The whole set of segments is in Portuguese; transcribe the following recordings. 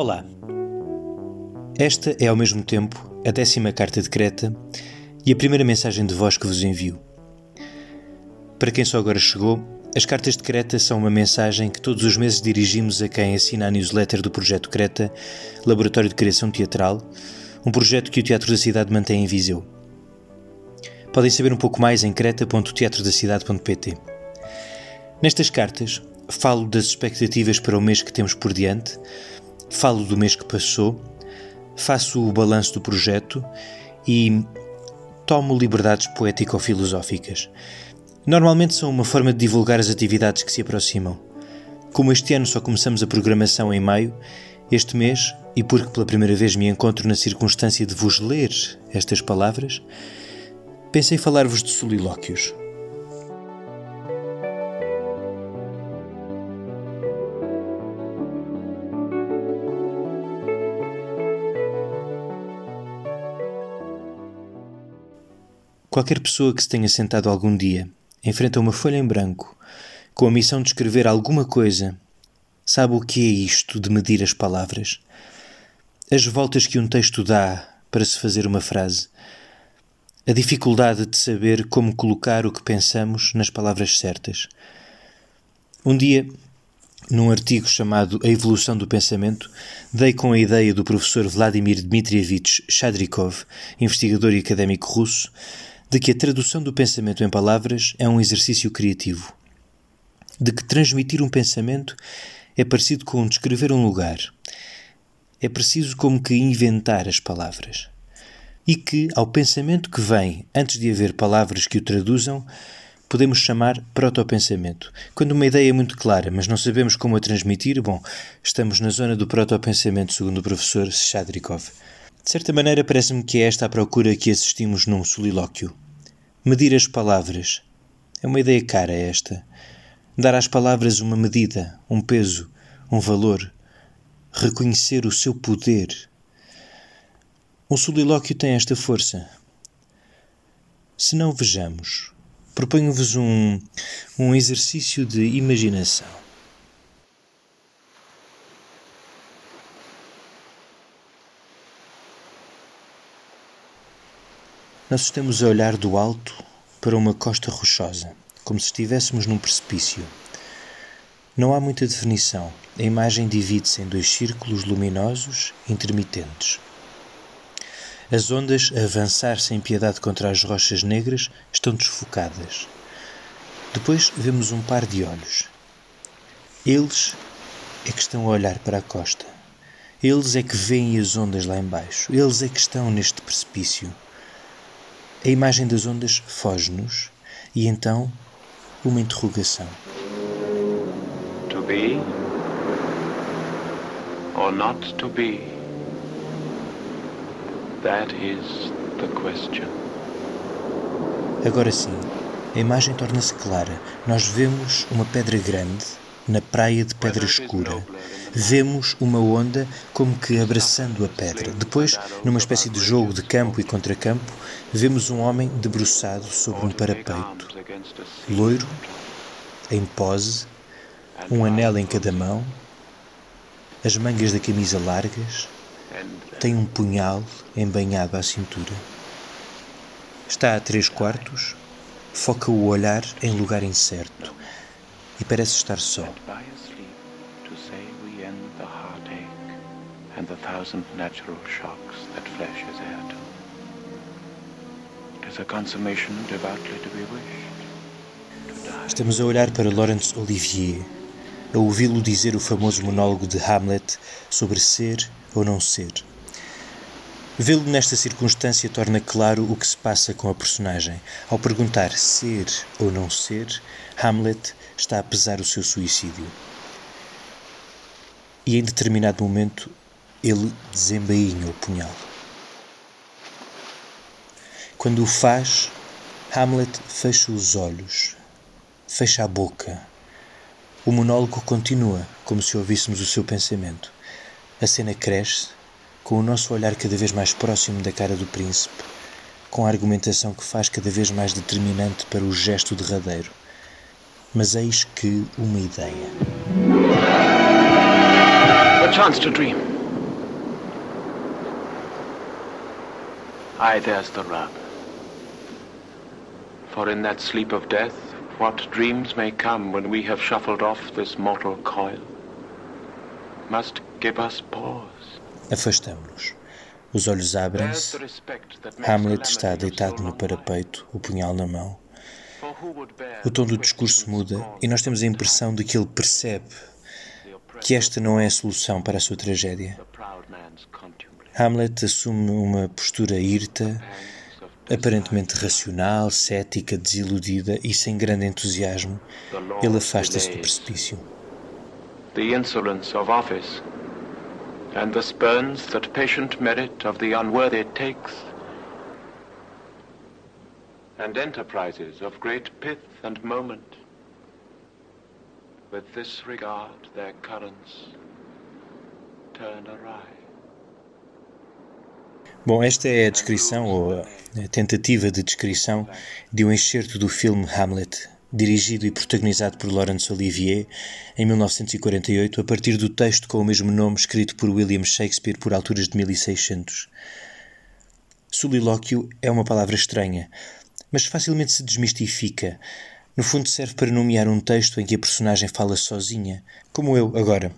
Olá. Esta é ao mesmo tempo a décima carta de Creta e a primeira mensagem de voz que vos envio. Para quem só agora chegou, as cartas de Creta são uma mensagem que todos os meses dirigimos a quem assina a newsletter do Projeto Creta, Laboratório de Criação Teatral, um projeto que o Teatro da Cidade mantém em Viseu. Podem saber um pouco mais em creta.teatrodacidade.pt. Nestas cartas, falo das expectativas para o mês que temos por diante, falo do mês que passou, faço o balanço do projeto e tomo liberdades poético-filosóficas. Normalmente são uma forma de divulgar as atividades que se aproximam. Como este ano só começamos a programação em maio, este mês, e porque pela primeira vez me encontro na circunstância de vos ler estas palavras, pensei falar-vos de solilóquios. Qualquer pessoa que se tenha sentado algum dia enfrenta uma folha em branco com a missão de escrever alguma coisa sabe o que é isto de medir as palavras? As voltas que um texto dá para se fazer uma frase. A dificuldade de saber como colocar o que pensamos nas palavras certas. Um dia, num artigo chamado A Evolução do Pensamento, dei com a ideia do professor Vladimir Dmitrievich Shadrikov, investigador e académico russo, de que a tradução do pensamento em palavras é um exercício criativo, de que transmitir um pensamento é parecido com descrever um lugar. É preciso como que inventar as palavras. E que, ao pensamento que vem antes de haver palavras que o traduzam, podemos chamar protopensamento. Quando uma ideia é muito clara, mas não sabemos como a transmitir, bom, estamos na zona do protopensamento, segundo o professor Shadrikov. De certa maneira, parece-me que é esta a procura que assistimos num solilóquio. Medir as palavras. É uma ideia cara esta. Dar às palavras uma medida, um peso, um valor. Reconhecer o seu poder. Um solilóquio tem esta força. Se não vejamos, proponho-vos um, um exercício de imaginação. Nós estamos a olhar do alto para uma costa rochosa, como se estivéssemos num precipício. Não há muita definição. A imagem divide-se em dois círculos luminosos intermitentes. As ondas, a avançar sem piedade contra as rochas negras, estão desfocadas. Depois vemos um par de olhos. Eles é que estão a olhar para a costa. Eles é que veem as ondas lá embaixo. Eles é que estão neste precipício. A imagem das ondas foge-nos e então uma interrogação. To be or not to be? That is the question. Agora sim, a imagem torna-se clara. Nós vemos uma pedra grande na praia de pedra escura. Vemos uma onda como que abraçando a pedra. Depois, numa espécie de jogo de campo e contracampo, vemos um homem debruçado sobre um parapeito. Loiro, em pose, um anel em cada mão, as mangas da camisa largas, tem um punhal embanhado à cintura. Está a três quartos, foca o olhar em lugar incerto e parece estar só. And the thousand natural shocks that flesh is heir to. It is a consummation devoutly to be wished. Estamos a olhar para Laurence Olivier, a ouvi-lo dizer o famoso monólogo de Hamlet sobre ser ou não ser. Vê-lo nesta circunstância torna claro o que se passa com a personagem. Ao perguntar ser ou não ser, Hamlet está a pesar o seu suicídio. E em determinado momento ele desembainha o punhal. Quando o faz, Hamlet fecha os olhos, fecha a boca. O monólogo continua, como se ouvíssemos o seu pensamento. A cena cresce, com o nosso olhar cada vez mais próximo da cara do príncipe, com a argumentação que faz cada vez mais determinante para o gesto derradeiro. Mas eis que uma ideia. A chance to dream. Aye, there's the rub. For in that sleep of death, what dreams may come when we have shuffled off this mortal coil, must give us pause. Afastamo-nos. Os olhos abrem-se. Hamlet está deitado no parapeito, o punhal na mão. O tom do discurso muda e nós temos a impressão de que ele percebe que esta não é a solução para a sua tragédia. Hamlet assume uma postura irta, aparentemente racional, cética, desiludida e sem grande entusiasmo. Ele afasta-se do precipício. The insolence of office and the spurns that patient merit of the unworthy takes and enterprises of great pith and moment with this regard their currents turn awry. Bom, esta é a descrição, ou a tentativa de descrição, de um excerto do filme Hamlet, dirigido e protagonizado por Laurence Olivier em 1948, a partir do texto com o mesmo nome escrito por William Shakespeare por alturas de 1600. Solilóquio é uma palavra estranha, mas facilmente se desmistifica. No fundo, serve para nomear um texto em que a personagem fala sozinha, como eu agora.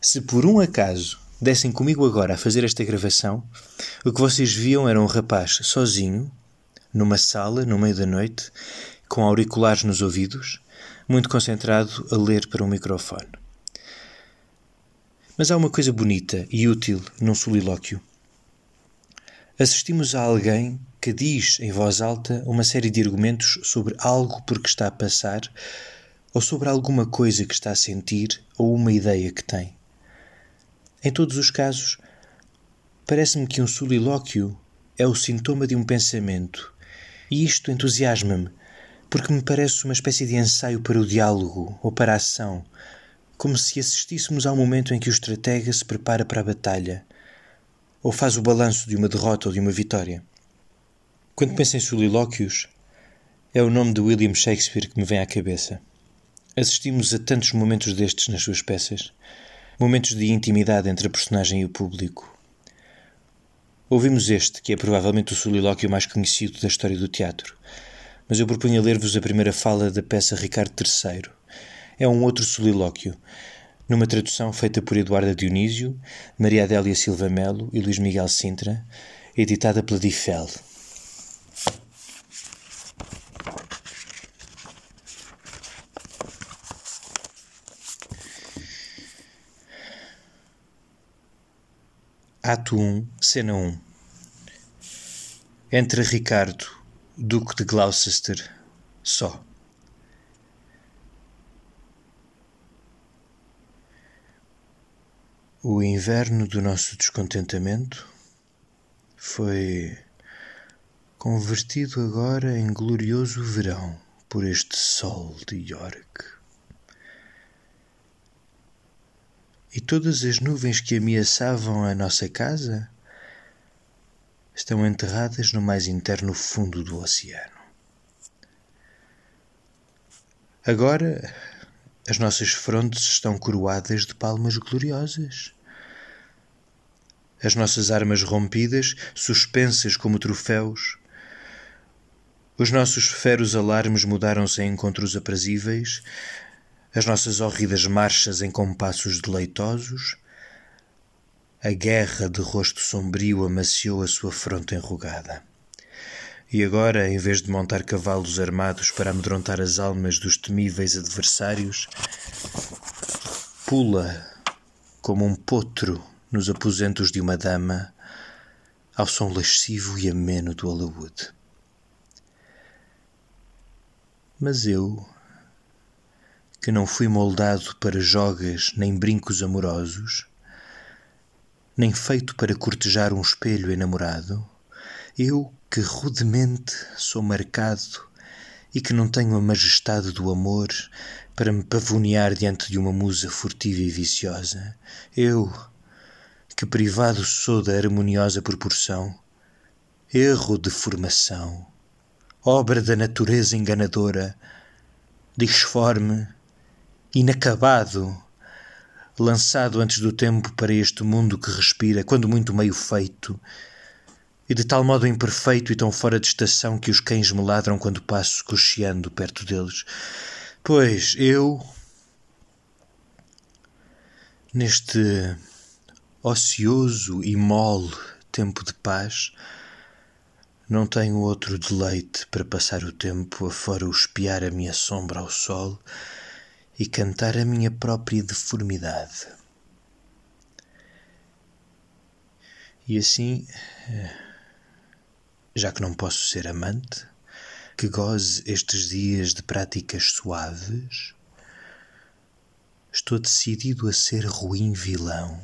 Se por um acaso dessem comigo agora a fazer esta gravação, o que vocês viam era um rapaz sozinho, numa sala, no meio da noite, com auriculares nos ouvidos, muito concentrado a ler para um microfone. Mas há uma coisa bonita e útil num solilóquio. Assistimos a alguém que diz em voz alta uma série de argumentos sobre algo por que está a passar, ou sobre alguma coisa que está a sentir, ou uma ideia que tem. Em todos os casos, parece-me que um solilóquio é o sintoma de um pensamento, e isto entusiasma-me, porque me parece uma espécie de ensaio para o diálogo ou para a ação, como se assistíssemos ao momento em que o estratega se prepara para a batalha, ou faz o balanço de uma derrota ou de uma vitória. Quando penso em solilóquios, é o nome de William Shakespeare que me vem à cabeça. Assistimos a tantos momentos destes nas suas peças momentos de intimidade entre a personagem e o público. Ouvimos este, que é provavelmente o solilóquio mais conhecido da história do teatro, mas eu proponho ler-vos a primeira fala da peça Ricardo III. É um outro solilóquio, numa tradução feita por Eduarda Dionísio, Maria Adélia Silva Melo e Luís Miguel Sintra, editada pela Difel. Ato 1, Cena 1 Entra Ricardo, Duque de Gloucester, só. O inverno do nosso descontentamento foi convertido agora em glorioso verão por este sol de York. E todas as nuvens que ameaçavam a nossa casa estão enterradas no mais interno fundo do oceano. Agora as nossas frontes estão coroadas de palmas gloriosas. As nossas armas rompidas, suspensas como troféus. Os nossos feros alarmes mudaram-se em encontros aprazíveis, as nossas horridas marchas em compassos deleitosos, a guerra de rosto sombrio amaciou a sua fronte enrugada. E agora, em vez de montar cavalos armados para amedrontar as almas dos temíveis adversários, pula como um potro nos aposentos de uma dama ao som lascivo e ameno do alaúde. Mas eu que não fui moldado para jogas nem brincos amorosos, nem feito para cortejar um espelho enamorado, eu que rudemente sou marcado e que não tenho a majestade do amor para me pavonear diante de uma musa furtiva e viciosa, eu que privado sou da harmoniosa proporção, erro de formação, obra da natureza enganadora, disforme inacabado, lançado antes do tempo para este mundo que respira, quando muito meio feito, e de tal modo imperfeito e tão fora de estação que os cães me ladram quando passo cocheando perto deles. Pois eu, neste ocioso e mole tempo de paz, não tenho outro deleite para passar o tempo afora o espiar a minha sombra ao sol e cantar a minha própria deformidade. E assim eh, já que não posso ser amante, que goze estes dias de práticas suaves, estou decidido a ser ruim vilão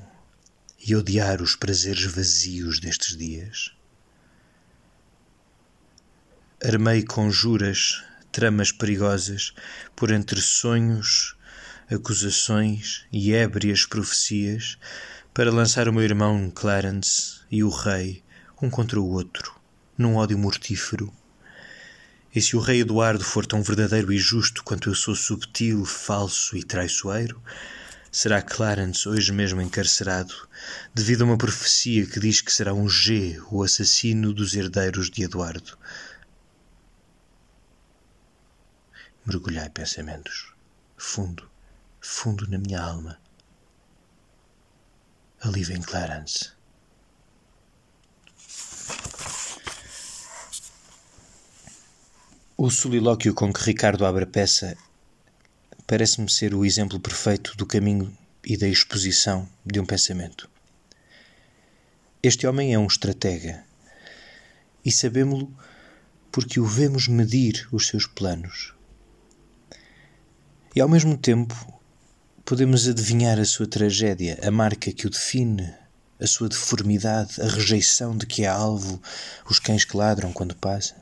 e odiar os prazeres vazios destes dias. Armei conjuras, tramas perigosas, por entre sonhos, acusações e ébrias profecias, para lançar o meu irmão Clarence e o rei um contra o outro num ódio mortífero. E se o rei Eduardo for tão verdadeiro e justo quanto eu sou subtil, falso e traiçoeiro, será Clarence hoje mesmo encarcerado, devido a uma profecia que diz que será um G o assassino dos herdeiros de Eduardo. Mergulhai pensamentos, fundo, fundo na minha alma. Ali vem Clarence. O solilóquio com que Ricardo abre a peça parece-me ser o exemplo perfeito do caminho e da exposição de um pensamento. Este homem é um estratega e sabemos-lo porque o vemos medir os seus planos. E ao mesmo tempo podemos adivinhar a sua tragédia, a marca que o define, a sua deformidade, a rejeição de que é alvo os cães que ladram quando passa.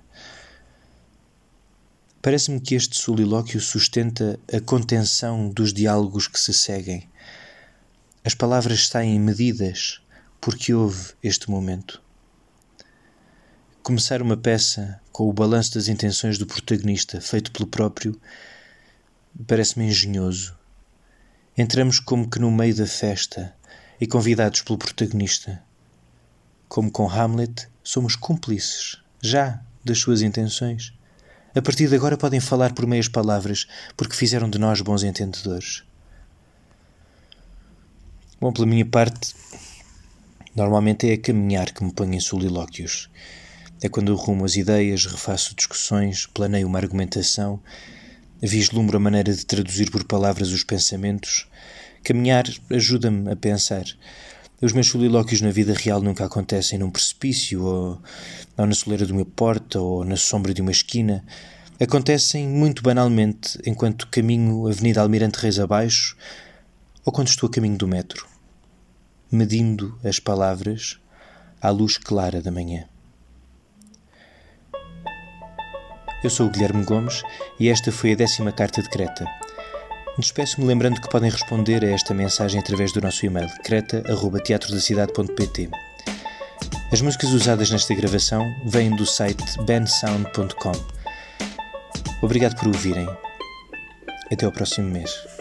Parece-me que este solilóquio sustenta a contenção dos diálogos que se seguem. As palavras saem medidas porque houve este momento. Começar uma peça com o balanço das intenções do protagonista, feito pelo próprio, parece-me engenhoso. Entramos como que no meio da festa e convidados pelo protagonista. Como com Hamlet, somos cúmplices, já, das suas intenções. A partir de agora podem falar por meias palavras, porque fizeram de nós bons entendedores. Bom, pela minha parte, normalmente é a caminhar que me ponho em solilóquios. É quando rumo as ideias, refaço discussões, planeio uma argumentação, vislumbro a maneira de traduzir por palavras os pensamentos. Caminhar ajuda-me a pensar. Os meus solilóquios na vida real nunca acontecem num precipício, ou, ou na soleira de uma porta, ou na sombra de uma esquina. Acontecem muito banalmente enquanto caminho Avenida Almirante Reis abaixo, ou quando estou a caminho do metro, medindo as palavras à luz clara da manhã. Eu sou o Guilherme Gomes e esta foi a décima carta de Creta. Despeço-me lembrando que podem responder a esta mensagem através do nosso e-mail creta.teatrodacidade.pt As músicas usadas nesta gravação vêm do site bensound.com. Obrigado por ouvirem. Até ao próximo mês.